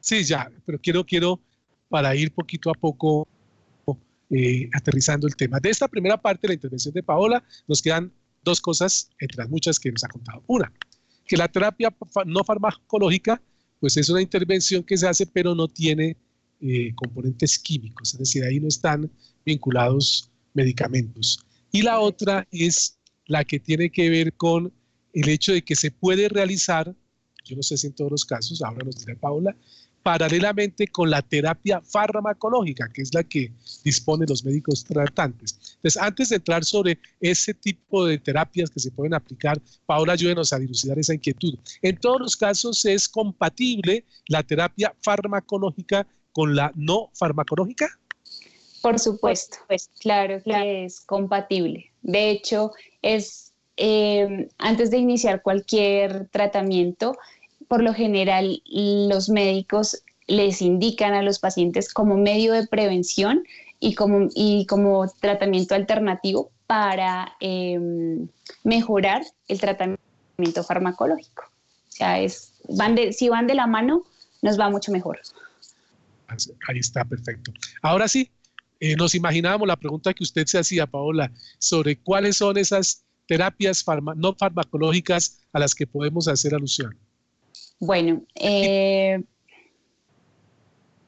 Sí, ya, pero quiero, quiero para ir poquito a poco eh, aterrizando el tema. De esta primera parte de la intervención de Paola, nos quedan dos cosas entre las muchas que nos ha contado. Una, que la terapia no farmacológica, pues es una intervención que se hace, pero no tiene eh, componentes químicos, es decir, ahí no están vinculados medicamentos. Y la otra es la que tiene que ver con el hecho de que se puede realizar, yo no sé si en todos los casos, ahora nos dirá Paula, paralelamente con la terapia farmacológica, que es la que disponen los médicos tratantes. Entonces, antes de entrar sobre ese tipo de terapias que se pueden aplicar, Paula, ayúdenos a dilucidar esa inquietud. En todos los casos es compatible la terapia farmacológica con la no farmacológica. Por supuesto, pues claro que es compatible. De hecho, es eh, antes de iniciar cualquier tratamiento, por lo general los médicos les indican a los pacientes como medio de prevención y como, y como tratamiento alternativo para em, mejorar el tratamiento farmacológico. O sea, es, van de, si van de la mano, nos va mucho mejor. Ahí está, perfecto. Ahora sí, eh, nos imaginábamos la pregunta que usted se hacía, Paola, sobre cuáles son esas terapias no farmacológicas a las que podemos hacer alusión? Bueno, eh,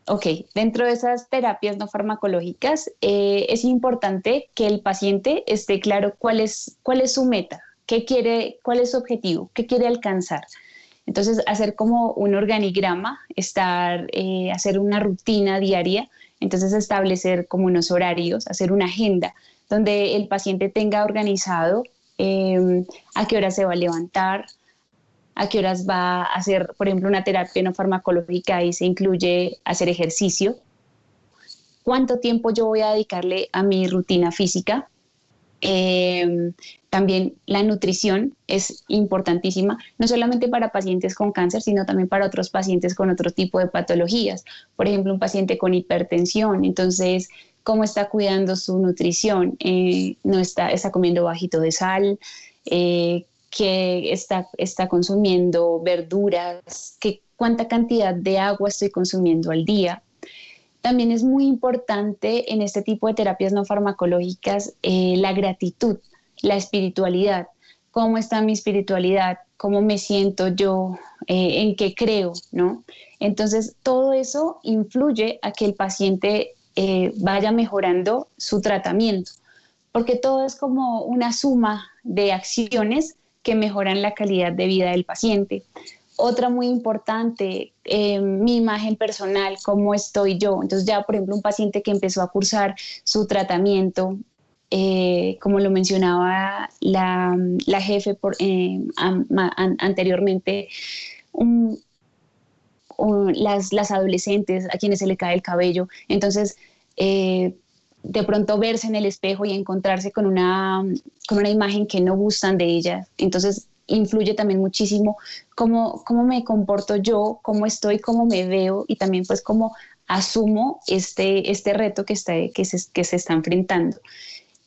ok, dentro de esas terapias no farmacológicas eh, es importante que el paciente esté claro cuál es, cuál es su meta, qué quiere, cuál es su objetivo, qué quiere alcanzar. Entonces, hacer como un organigrama, estar, eh, hacer una rutina diaria, entonces establecer como unos horarios, hacer una agenda donde el paciente tenga organizado Em, a qué horas se va a levantar, a qué horas va a hacer, por ejemplo, una terapia no farmacológica y se incluye hacer ejercicio. cuánto tiempo yo voy a dedicarle a mi rutina física. Eh, también la nutrición es importantísima, no solamente para pacientes con cáncer, sino también para otros pacientes con otro tipo de patologías. Por ejemplo, un paciente con hipertensión. Entonces, ¿cómo está cuidando su nutrición? Eh, no está, está comiendo bajito de sal, eh, que está, está consumiendo verduras, que, cuánta cantidad de agua estoy consumiendo al día. También es muy importante en este tipo de terapias no farmacológicas eh, la gratitud, la espiritualidad. ¿Cómo está mi espiritualidad? ¿Cómo me siento yo? Eh, ¿En qué creo? ¿no? Entonces, todo eso influye a que el paciente eh, vaya mejorando su tratamiento, porque todo es como una suma de acciones que mejoran la calidad de vida del paciente. Otra muy importante, eh, mi imagen personal, cómo estoy yo. Entonces ya, por ejemplo, un paciente que empezó a cursar su tratamiento, eh, como lo mencionaba la, jefe eh, anteriormente, las, las, adolescentes a quienes se le cae el cabello. Entonces, de pronto verse en el espejo y encontrarse con una, con una imagen que no gustan de ellas. Entonces, influye también muchísimo cómo, cómo me comporto yo, cómo estoy, cómo me veo y también pues cómo asumo este, este reto que, está, que, se, que se está enfrentando.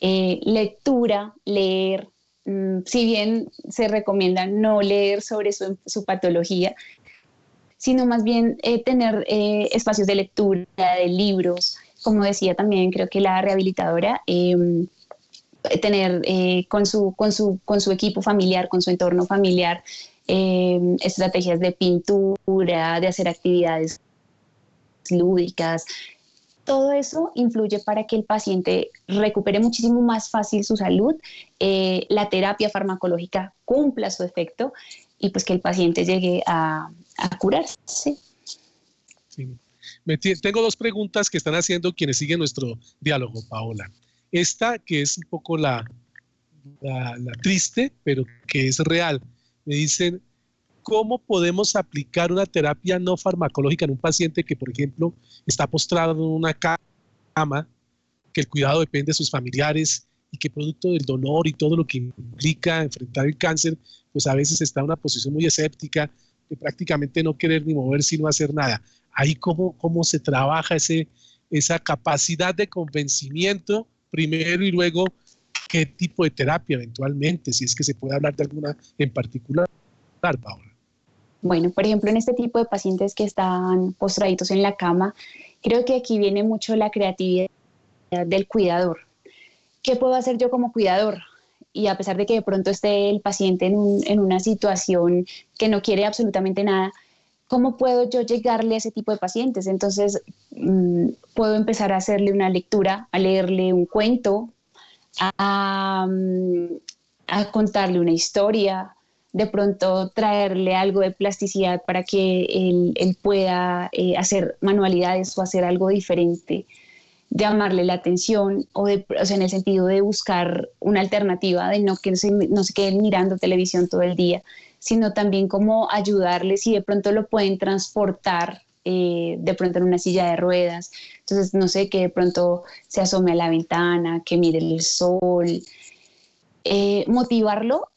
Eh, lectura, leer, mm, si bien se recomienda no leer sobre su, patología, sino más bien eh, tener eh, espacios de lectura, de libros, como decía también, creo que la rehabilitadora, em, tener con, su, con, su, con su equipo familiar, con su entorno familiar, eh, estrategias de pintura, de hacer actividades lúdicas. Todo eso influye para que el paciente recupere muchísimo más fácil su salud, eh, la terapia farmacológica cumpla su efecto y pues que el paciente llegue a, curarse. tengo dos preguntas que están haciendo quienes siguen nuestro diálogo, Paola. Esta que es un poco la, la, triste, pero que es real. Me dicen, ¿cómo podemos aplicar una terapia no farmacológica en un paciente que, por ejemplo, está postrado en una cama, que el cuidado depende de sus familiares y que producto del dolor y todo lo que implica enfrentar el cáncer, pues a veces está en una posición muy escéptica de prácticamente no querer ni moverse no hacer nada. Ahí cómo, cómo se trabaja ese, esa capacidad de convencimiento primero y luego qué tipo de terapia eventualmente, si es que se puede hablar de alguna en particular, Paola. Bueno, por ejemplo, en este tipo de pacientes que están postraditos en la cama, creo que aquí viene mucho la creatividad del cuidador. ¿Qué puedo hacer yo como cuidador? Y a pesar de que de pronto esté el paciente en, una situación que no quiere absolutamente nada, ¿cómo puedo yo llegarle a ese tipo de pacientes? Entonces, mm, puedo empezar a hacerle una lectura, a leerle un cuento, a, mm, contarle una historia, de pronto traerle algo de plasticidad para que él, pueda eh, hacer manualidades o hacer algo diferente, llamarle la atención o, de, o sea, en el sentido de buscar una alternativa, de no que se, no se queden mirando televisión todo el día, sino también como ayudarles si de pronto lo pueden transportar eh, de pronto en una silla de ruedas. Entonces, no sé, que de pronto se asome a la ventana, que mire el sol, eh, motivarlo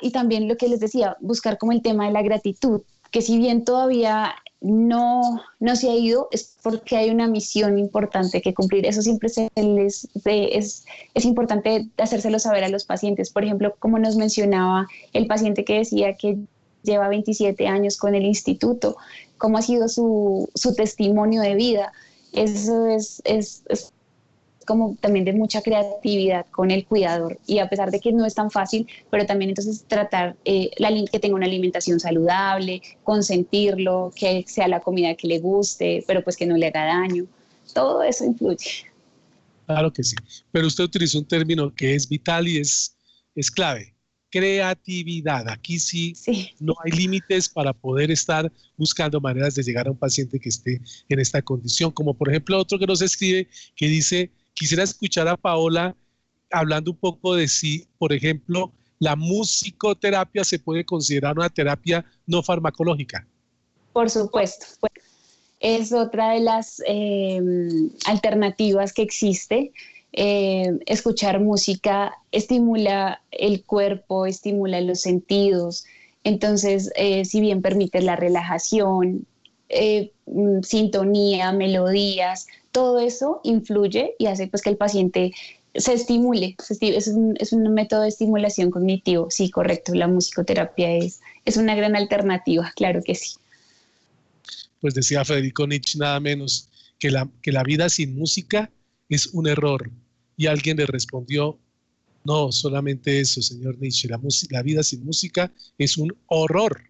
y también lo que les decía, buscar como el tema de la gratitud, que si bien todavía no, no se ha ido es porque hay una misión importante que cumplir. Eso siempre se les, es, es importante hacérselo saber a los pacientes. Por ejemplo, como nos mencionaba el paciente que decía que lleva 27 años con el instituto, cómo ha sido su, su testimonio de vida. Eso es, es, es como también de mucha creatividad con el cuidador y a pesar de que no es tan fácil, pero también entonces tratar eh, la, que tenga una alimentación saludable, consentirlo, que sea la comida que le guste, pero pues que no le haga daño. Todo eso influye. Claro que sí, pero usted utilizó un término que es vital y es, es clave, creatividad. Aquí sí, sí, no hay límites para poder estar buscando maneras de llegar a un paciente que esté en esta condición, como por ejemplo otro que nos escribe que dice, Quisiera escuchar a Paola hablando un poco de si, por ejemplo, la musicoterapia se puede considerar una terapia no farmacológica. Por supuesto. es otra de las em, alternativas que existe. Eh, escuchar música estimula el cuerpo, estimula los sentidos. Entonces, eh, si bien permite la relajación, eh, mm, sintonía, melodías, todo eso influye y hace pues que el paciente se estimule. es, un, es, un, método de estimulación cognitivo. Sí, correcto. La musicoterapia es, es una gran alternativa, claro que sí. Pues decía Federico Nietzsche nada menos que la, que la vida sin música es un error. Y alguien le respondió, no, solamente eso, señor Nietzsche, la, la vida sin música es un horror.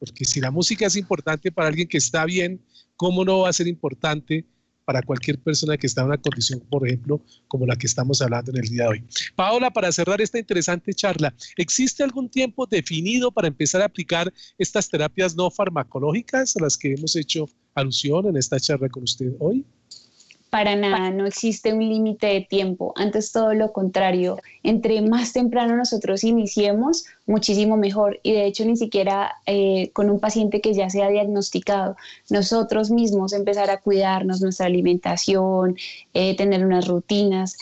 Porque si la música es importante para alguien que está bien, ¿cómo no va a ser importante para cualquier persona que está en una condición, por ejemplo, como la que estamos hablando en el día de hoy. Paola, para cerrar esta interesante charla, ¿existe algún tiempo definido para empezar a aplicar estas terapias no farmacológicas a las que hemos hecho alusión en esta charla con usted hoy? Para nada, no existe un límite de tiempo. Antes todo lo contrario. Entre más temprano nosotros iniciemos, muchísimo mejor. Y de hecho ni siquiera eh, con un paciente que ya sea diagnosticado, nosotros mismos empezar a cuidarnos nuestra alimentación, eh, tener unas rutinas.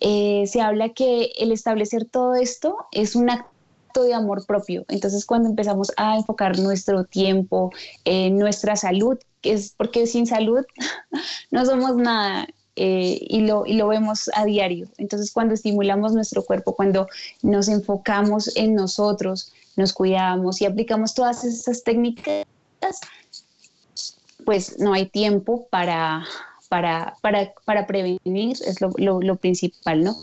Eh, se habla que el establecer todo esto es un acto de amor propio. Entonces, cuando empezamos a enfocar nuestro tiempo en nuestra salud, es porque sin salud no somos nada eh, y, lo, y lo vemos a diario. Entonces, cuando estimulamos nuestro cuerpo, cuando nos enfocamos en nosotros, nos cuidamos y aplicamos todas esas técnicas, pues no hay tiempo para, para, para, para prevenir, es lo, lo, principal, ¿no?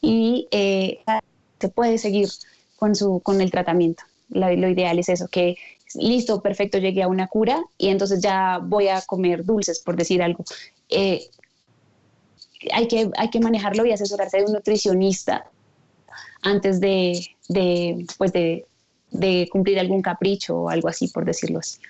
Y eh, se puede seguir con, su, con el tratamiento. Lo, lo, ideal es eso, que listo, perfecto, llegué a una cura y entonces ya voy a comer dulces, por decir algo. Eh, hay, que, hay que manejarlo y asesorarse de un nutricionista antes de, de, pues de, de cumplir algún capricho o algo así, por decirlo así.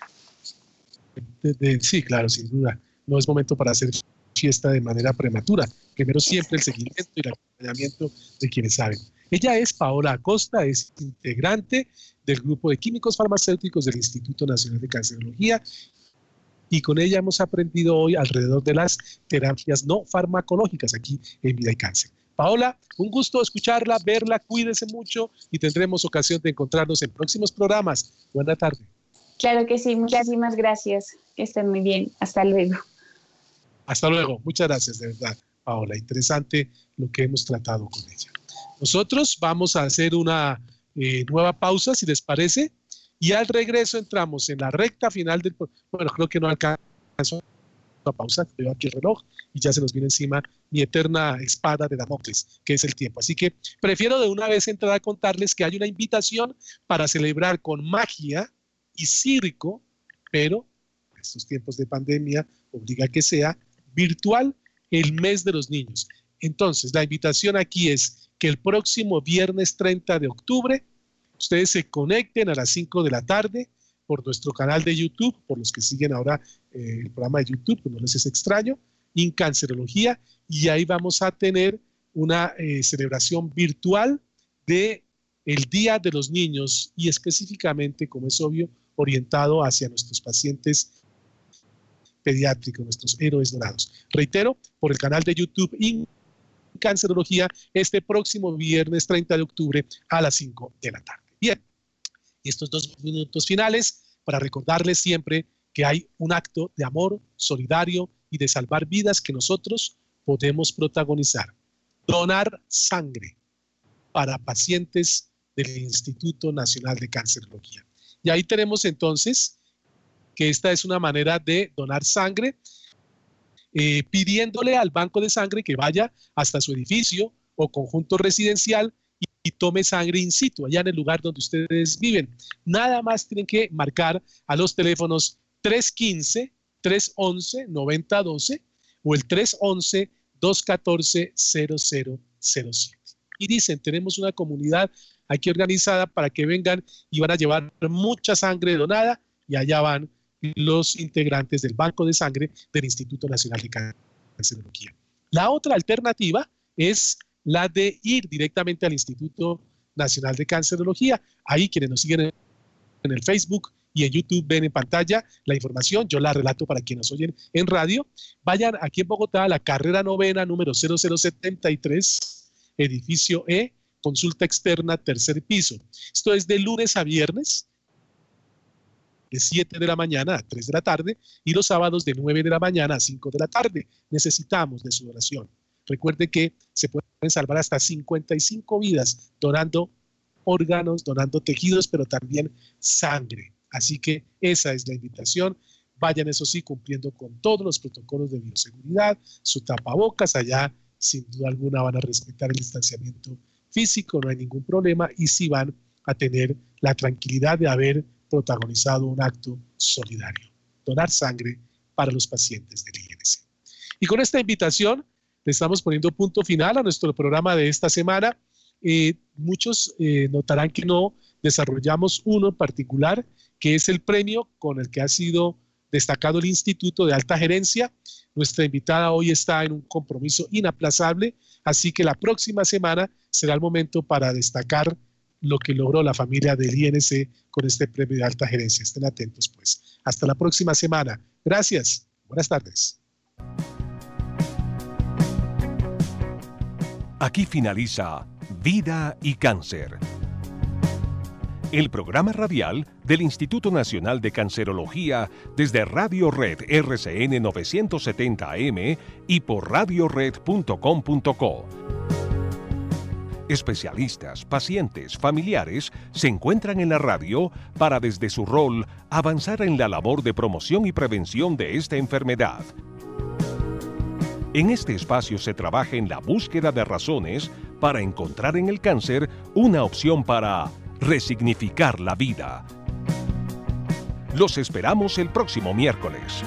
sí, claro, sin duda. No es momento para hacer fiesta de manera prematura. Primero siempre el seguimiento y el acompañamiento de quienes saben. Ella es Paola Acosta, es integrante del grupo de químicos farmacéuticos del Instituto Nacional de Cancerología y con ella hemos aprendido hoy alrededor de las terapias no farmacológicas aquí en Vida y Cáncer. Paola, un gusto escucharla, verla, cuídese mucho y tendremos ocasión de encontrarnos en próximos programas. Buena tarde. Claro que sí, muchísimas gracias. Que estén muy bien. Hasta luego. Hasta luego. Muchas gracias, de verdad, Paola. Interesante lo que hemos tratado con ella. Nosotros vamos a hacer una eh, nueva pausa, si les parece, y al regreso entramos en la recta final del... Bueno, creo que no alcanzo a pausa, veo aquí el reloj y ya se nos viene encima mi eterna espada de Damocles, que es el tiempo. Así que prefiero de una vez entrar a contarles que hay una invitación para celebrar con magia y circo, pero en estos tiempos de pandemia obliga que sea virtual el mes de los niños. Entonces, la invitación aquí es que el próximo viernes 30 de octubre ustedes se conecten a las 5 de la tarde por nuestro canal de YouTube, por los que siguen ahora eh, el programa de YouTube, que no les es extraño, Incancerología, y ahí vamos a tener una eh, celebración virtual de el Día de los Niños y específicamente, como es obvio, orientado hacia nuestros pacientes pediátricos, nuestros héroes dorados. Reitero, por el canal de YouTube Cancerología este próximo viernes 30 de octubre a las 5 de la tarde. Bien, estos dos minutos finales para recordarles siempre que hay un acto de amor solidario y de salvar vidas que nosotros podemos protagonizar. Donar sangre para pacientes del Instituto Nacional de Cancerología. Y ahí tenemos entonces que esta es una manera de donar sangre eh, pidiéndole al banco de sangre que vaya hasta su edificio o conjunto residencial y, tome sangre in situ, allá en el lugar donde ustedes viven. Nada más tienen que marcar a los teléfonos 315-311-9012 o el 311-214-0007. Y dicen, tenemos una comunidad aquí organizada para que vengan y van a llevar mucha sangre donada y allá van los integrantes del Banco de Sangre del Instituto Nacional de Cancerología. La otra alternativa es la de ir directamente al Instituto Nacional de Cancerología. Ahí quienes nos siguen en el Facebook y en YouTube ven en pantalla la información. Yo la relato para quienes oyen en radio. Vayan aquí en Bogotá a la carrera novena número 0073, edificio E, consulta externa, tercer piso. Esto es de lunes a viernes, de 7 de la mañana a 3 de la tarde y los sábados de 9 de la mañana a 5 de la tarde. Necesitamos de su oración. Recuerde que se pueden salvar hasta 55 vidas donando órganos, donando tejidos, pero también sangre. Así que esa es la invitación. Vayan, eso sí, cumpliendo con todos los protocolos de bioseguridad, su tapabocas, allá sin duda alguna van a respetar el distanciamiento físico, no hay ningún problema, y sí van a tener la tranquilidad de haber protagonizado un acto solidario, donar sangre para los pacientes del INC. Y con esta invitación le estamos poniendo punto final a nuestro programa de esta semana. Eh, muchos eh, notarán que no desarrollamos uno en particular, que es el premio con el que ha sido destacado el Instituto de Alta Gerencia. Nuestra invitada hoy está en un compromiso inaplazable, así que la próxima semana será el momento para destacar lo que logró la familia del INC con este premio de alta gerencia. Estén atentos, pues. Hasta la próxima semana. Gracias. Buenas tardes. Aquí finaliza Vida y Cáncer. El programa radial del Instituto Nacional de Cancerología desde Radio Red RCN 970 AM y por radiored.com.co Especialistas, pacientes, familiares se encuentran en la radio para desde su rol avanzar en la labor de promoción y prevención de esta enfermedad. En este espacio se trabaja en la búsqueda de razones para encontrar en el cáncer una opción para resignificar la vida. Los esperamos el próximo miércoles.